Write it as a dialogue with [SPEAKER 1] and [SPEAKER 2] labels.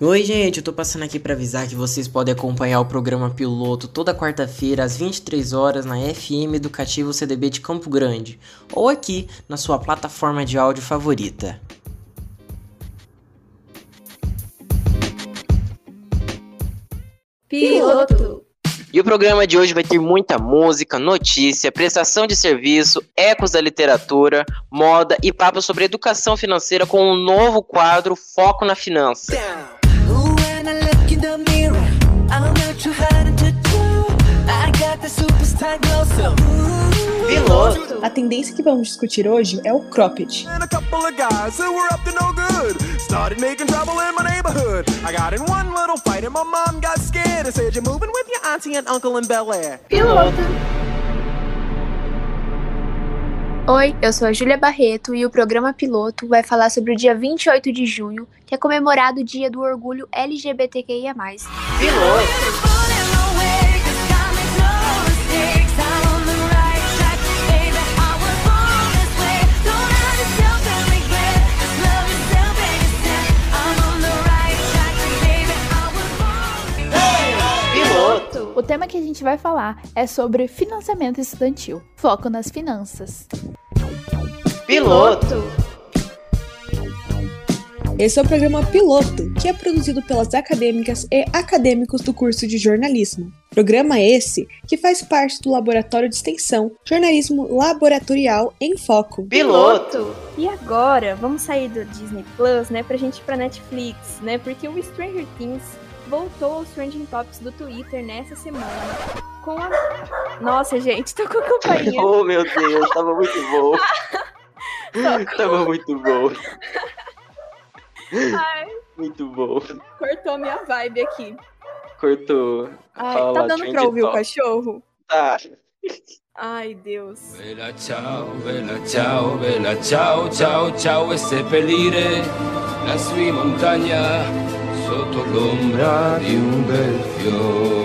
[SPEAKER 1] Oi, gente, eu tô passando aqui para avisar que vocês podem acompanhar o programa piloto toda quarta-feira às 23 horas na FM Educativo CDB de Campo Grande ou aqui na sua plataforma de áudio favorita.
[SPEAKER 2] Piloto.
[SPEAKER 1] E o programa de hoje vai ter muita música, notícia, prestação de serviço, ecos da literatura, moda e papo sobre educação financeira com um novo quadro Foco na Finança. Piloto.
[SPEAKER 2] A tendência que vamos discutir hoje é o cropped.
[SPEAKER 3] Piloto. Oi, eu sou a Júlia Barreto e o programa Piloto vai falar sobre o dia 28 de junho, que é comemorado o Dia do Orgulho LGBTQIA+.
[SPEAKER 1] Piloto.
[SPEAKER 4] O tema que a gente vai falar é sobre financiamento estudantil. Foco nas finanças.
[SPEAKER 1] Piloto.
[SPEAKER 2] Esse é o programa Piloto, que é produzido pelas acadêmicas e acadêmicos do curso de jornalismo. Programa esse que faz parte do Laboratório de Extensão Jornalismo Laboratorial em Foco.
[SPEAKER 1] Piloto.
[SPEAKER 5] E agora, vamos sair do Disney Plus, né, pra gente ir pra Netflix, né? Porque o Stranger Things voltou aos trending topics do Twitter nessa semana. Com a. Nossa, gente, tô com a campainha.
[SPEAKER 1] oh, meu Deus, tava muito bom. tava muito bom.
[SPEAKER 5] Ai,
[SPEAKER 1] Muito bom.
[SPEAKER 5] cortou minha vibe aqui.
[SPEAKER 1] Cortou.
[SPEAKER 5] Ai, tá dando pra ouvir o
[SPEAKER 1] top.
[SPEAKER 5] cachorro?
[SPEAKER 1] Tá.
[SPEAKER 5] Ai, Deus.
[SPEAKER 6] Bella ciao, bella ciao, bella ciao, ciao, ciao e seppellire la sua montagna sotto l'ombra di un bel fiore.